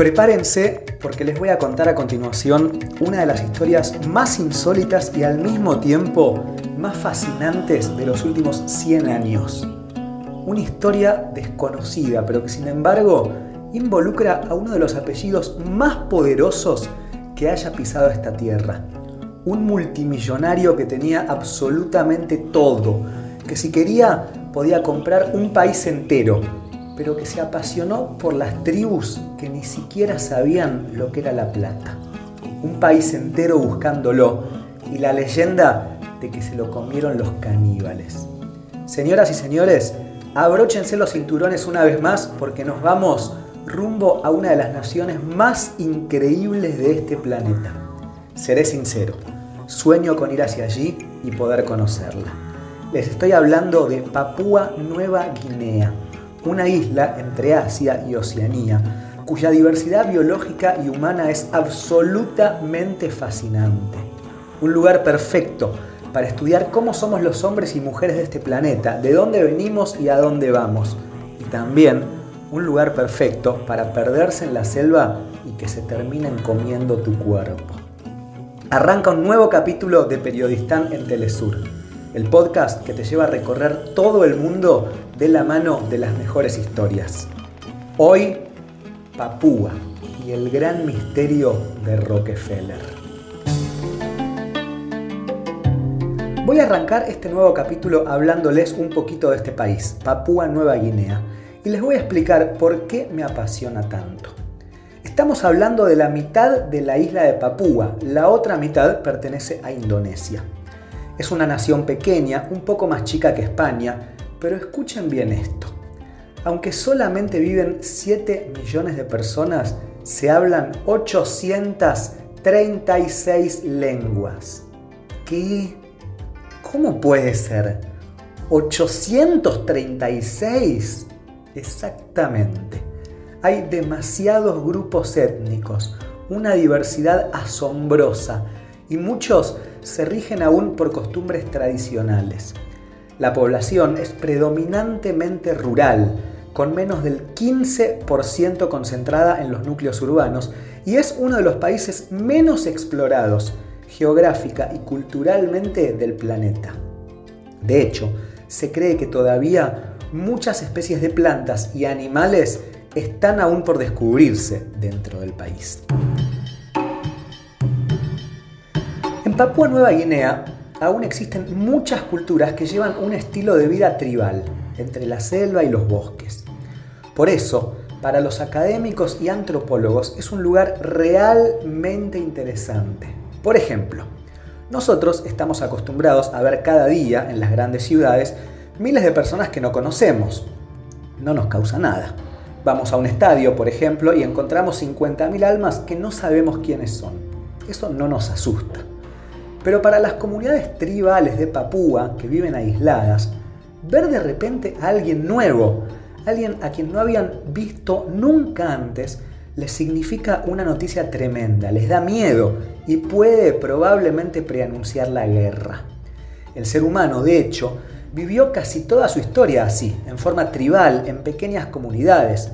Prepárense porque les voy a contar a continuación una de las historias más insólitas y al mismo tiempo más fascinantes de los últimos 100 años. Una historia desconocida, pero que sin embargo involucra a uno de los apellidos más poderosos que haya pisado esta tierra. Un multimillonario que tenía absolutamente todo, que si quería podía comprar un país entero pero que se apasionó por las tribus que ni siquiera sabían lo que era la plata. Un país entero buscándolo y la leyenda de que se lo comieron los caníbales. Señoras y señores, abróchense los cinturones una vez más porque nos vamos rumbo a una de las naciones más increíbles de este planeta. Seré sincero, sueño con ir hacia allí y poder conocerla. Les estoy hablando de Papúa Nueva Guinea una isla entre Asia y Oceanía, cuya diversidad biológica y humana es absolutamente fascinante. Un lugar perfecto para estudiar cómo somos los hombres y mujeres de este planeta, de dónde venimos y a dónde vamos. Y también un lugar perfecto para perderse en la selva y que se terminen comiendo tu cuerpo. Arranca un nuevo capítulo de Periodistán en Telesur el podcast que te lleva a recorrer todo el mundo de la mano de las mejores historias. Hoy, Papúa y el gran misterio de Rockefeller. Voy a arrancar este nuevo capítulo hablándoles un poquito de este país, Papúa Nueva Guinea, y les voy a explicar por qué me apasiona tanto. Estamos hablando de la mitad de la isla de Papúa, la otra mitad pertenece a Indonesia. Es una nación pequeña, un poco más chica que España, pero escuchen bien esto. Aunque solamente viven 7 millones de personas, se hablan 836 lenguas. ¿Qué? ¿Cómo puede ser? ¿836? Exactamente. Hay demasiados grupos étnicos, una diversidad asombrosa y muchos se rigen aún por costumbres tradicionales. La población es predominantemente rural, con menos del 15% concentrada en los núcleos urbanos, y es uno de los países menos explorados geográfica y culturalmente del planeta. De hecho, se cree que todavía muchas especies de plantas y animales están aún por descubrirse dentro del país. Papúa Nueva Guinea aún existen muchas culturas que llevan un estilo de vida tribal, entre la selva y los bosques. Por eso, para los académicos y antropólogos es un lugar realmente interesante. Por ejemplo, nosotros estamos acostumbrados a ver cada día en las grandes ciudades miles de personas que no conocemos. No nos causa nada. Vamos a un estadio, por ejemplo, y encontramos 50.000 almas que no sabemos quiénes son. Eso no nos asusta. Pero para las comunidades tribales de Papúa que viven aisladas, ver de repente a alguien nuevo, alguien a quien no habían visto nunca antes, les significa una noticia tremenda, les da miedo y puede probablemente preanunciar la guerra. El ser humano, de hecho, vivió casi toda su historia así, en forma tribal, en pequeñas comunidades.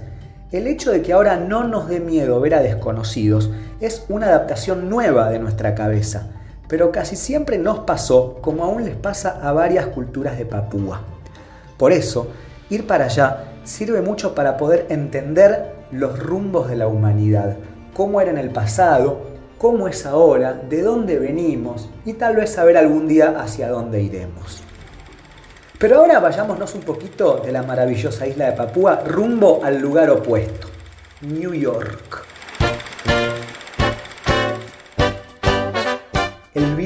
El hecho de que ahora no nos dé miedo ver a desconocidos es una adaptación nueva de nuestra cabeza pero casi siempre nos pasó como aún les pasa a varias culturas de Papúa. Por eso, ir para allá sirve mucho para poder entender los rumbos de la humanidad, cómo era en el pasado, cómo es ahora, de dónde venimos y tal vez saber algún día hacia dónde iremos. Pero ahora vayámonos un poquito de la maravillosa isla de Papúa rumbo al lugar opuesto, New York.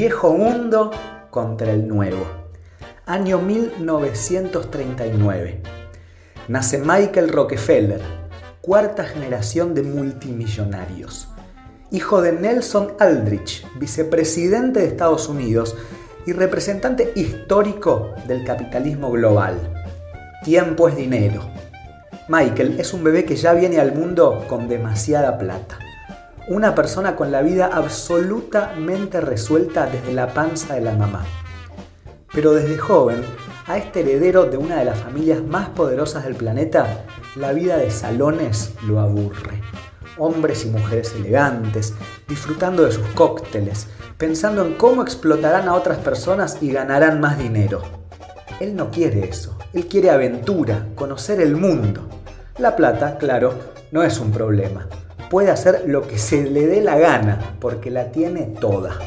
Viejo mundo contra el nuevo. Año 1939. Nace Michael Rockefeller, cuarta generación de multimillonarios. Hijo de Nelson Aldrich, vicepresidente de Estados Unidos y representante histórico del capitalismo global. Tiempo es dinero. Michael es un bebé que ya viene al mundo con demasiada plata una persona con la vida absolutamente resuelta desde la panza de la mamá. Pero desde joven, a este heredero de una de las familias más poderosas del planeta, la vida de salones lo aburre. hombres y mujeres elegantes, disfrutando de sus cócteles, pensando en cómo explotarán a otras personas y ganarán más dinero. Él no quiere eso, él quiere aventura, conocer el mundo. La plata, claro, no es un problema. Puede hacer lo que se le dé la gana, porque la tiene toda.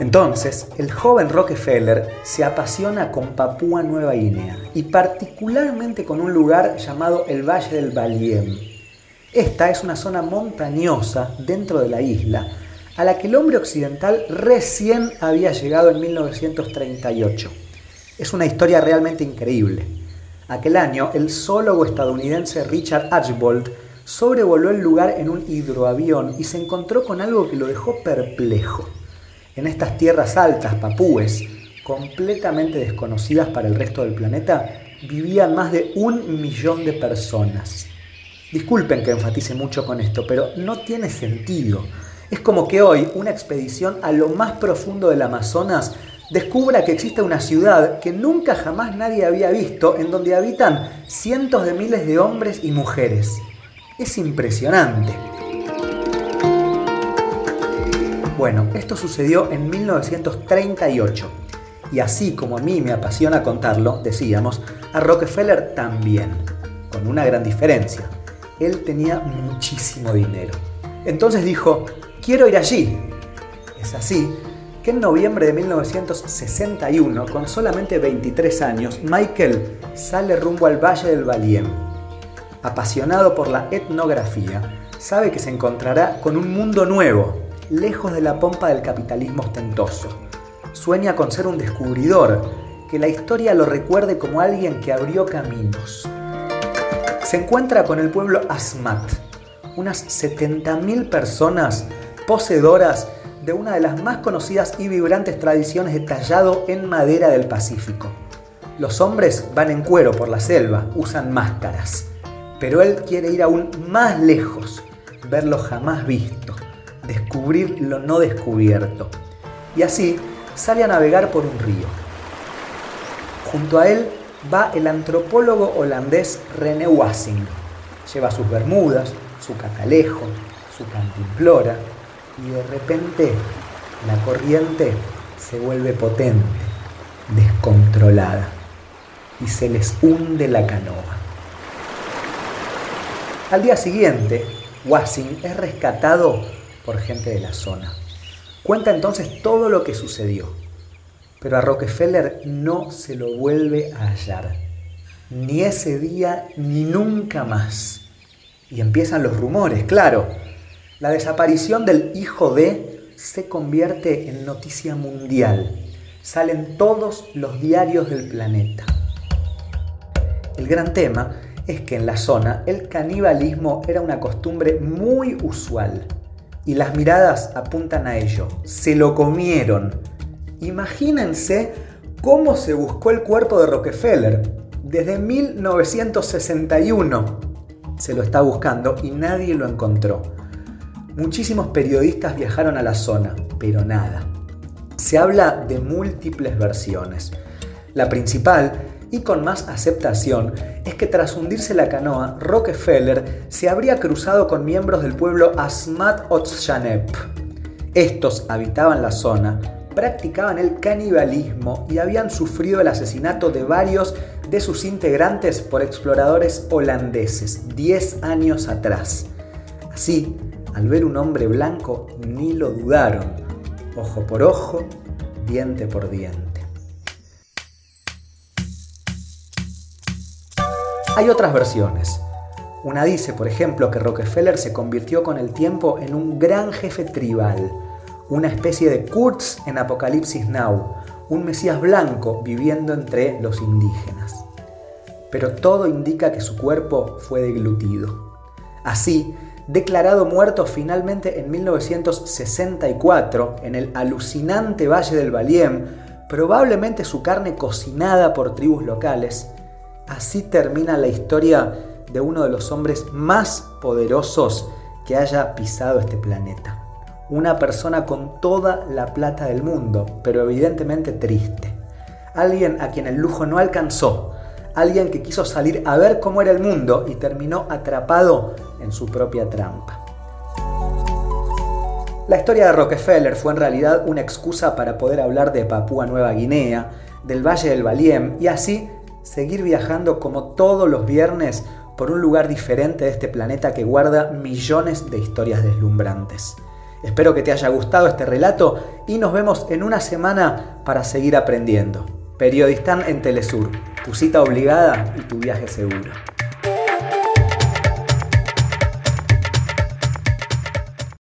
Entonces, el joven Rockefeller se apasiona con Papúa Nueva Guinea y particularmente con un lugar llamado el Valle del Baliem. Esta es una zona montañosa dentro de la isla a la que el hombre occidental recién había llegado en 1938. Es una historia realmente increíble. Aquel año, el zoólogo estadounidense Richard Archbold sobrevoló el lugar en un hidroavión y se encontró con algo que lo dejó perplejo. En estas tierras altas papúes, completamente desconocidas para el resto del planeta, vivían más de un millón de personas. Disculpen que enfatice mucho con esto, pero no tiene sentido. Es como que hoy una expedición a lo más profundo del Amazonas descubra que existe una ciudad que nunca jamás nadie había visto, en donde habitan cientos de miles de hombres y mujeres. Es impresionante. Bueno, esto sucedió en 1938. Y así como a mí me apasiona contarlo, decíamos, a Rockefeller también, con una gran diferencia. Él tenía muchísimo dinero. Entonces dijo, quiero ir allí. Es así que en noviembre de 1961, con solamente 23 años, Michael sale rumbo al Valle del Baliem. Apasionado por la etnografía, sabe que se encontrará con un mundo nuevo, lejos de la pompa del capitalismo ostentoso. Sueña con ser un descubridor, que la historia lo recuerde como alguien que abrió caminos. Se encuentra con el pueblo Asmat, unas 70.000 personas poseedoras de una de las más conocidas y vibrantes tradiciones de tallado en madera del Pacífico. Los hombres van en cuero por la selva, usan máscaras, pero él quiere ir aún más lejos, ver lo jamás visto, descubrir lo no descubierto. Y así sale a navegar por un río. Junto a él va el antropólogo holandés René Wassing. Lleva sus bermudas, su catalejo, su cantimplora y de repente la corriente se vuelve potente, descontrolada y se les hunde la canoa. Al día siguiente, Wassing es rescatado por gente de la zona. Cuenta entonces todo lo que sucedió, pero a Rockefeller no se lo vuelve a hallar, ni ese día ni nunca más. Y empiezan los rumores, claro. La desaparición del hijo de se convierte en noticia mundial. Salen todos los diarios del planeta. El gran tema es que en la zona el canibalismo era una costumbre muy usual y las miradas apuntan a ello. Se lo comieron. Imagínense cómo se buscó el cuerpo de Rockefeller. Desde 1961 se lo está buscando y nadie lo encontró. Muchísimos periodistas viajaron a la zona, pero nada. Se habla de múltiples versiones. La principal y con más aceptación es que tras hundirse la canoa, Rockefeller se habría cruzado con miembros del pueblo Asmat Otshanep. Estos habitaban la zona, practicaban el canibalismo y habían sufrido el asesinato de varios de sus integrantes por exploradores holandeses 10 años atrás. Así, al ver un hombre blanco, ni lo dudaron, ojo por ojo, diente por diente. Hay otras versiones. Una dice, por ejemplo, que Rockefeller se convirtió con el tiempo en un gran jefe tribal, una especie de Kurtz en Apocalipsis Now, un Mesías blanco viviendo entre los indígenas. Pero todo indica que su cuerpo fue deglutido. Así, declarado muerto finalmente en 1964 en el alucinante Valle del Baliem, probablemente su carne cocinada por tribus locales, Así termina la historia de uno de los hombres más poderosos que haya pisado este planeta. Una persona con toda la plata del mundo, pero evidentemente triste. Alguien a quien el lujo no alcanzó, alguien que quiso salir a ver cómo era el mundo y terminó atrapado en su propia trampa. La historia de Rockefeller fue en realidad una excusa para poder hablar de Papúa Nueva Guinea, del Valle del Baliem y así seguir viajando como todos los viernes por un lugar diferente de este planeta que guarda millones de historias deslumbrantes. Espero que te haya gustado este relato y nos vemos en una semana para seguir aprendiendo. Periodistán en Telesur, tu cita obligada y tu viaje seguro.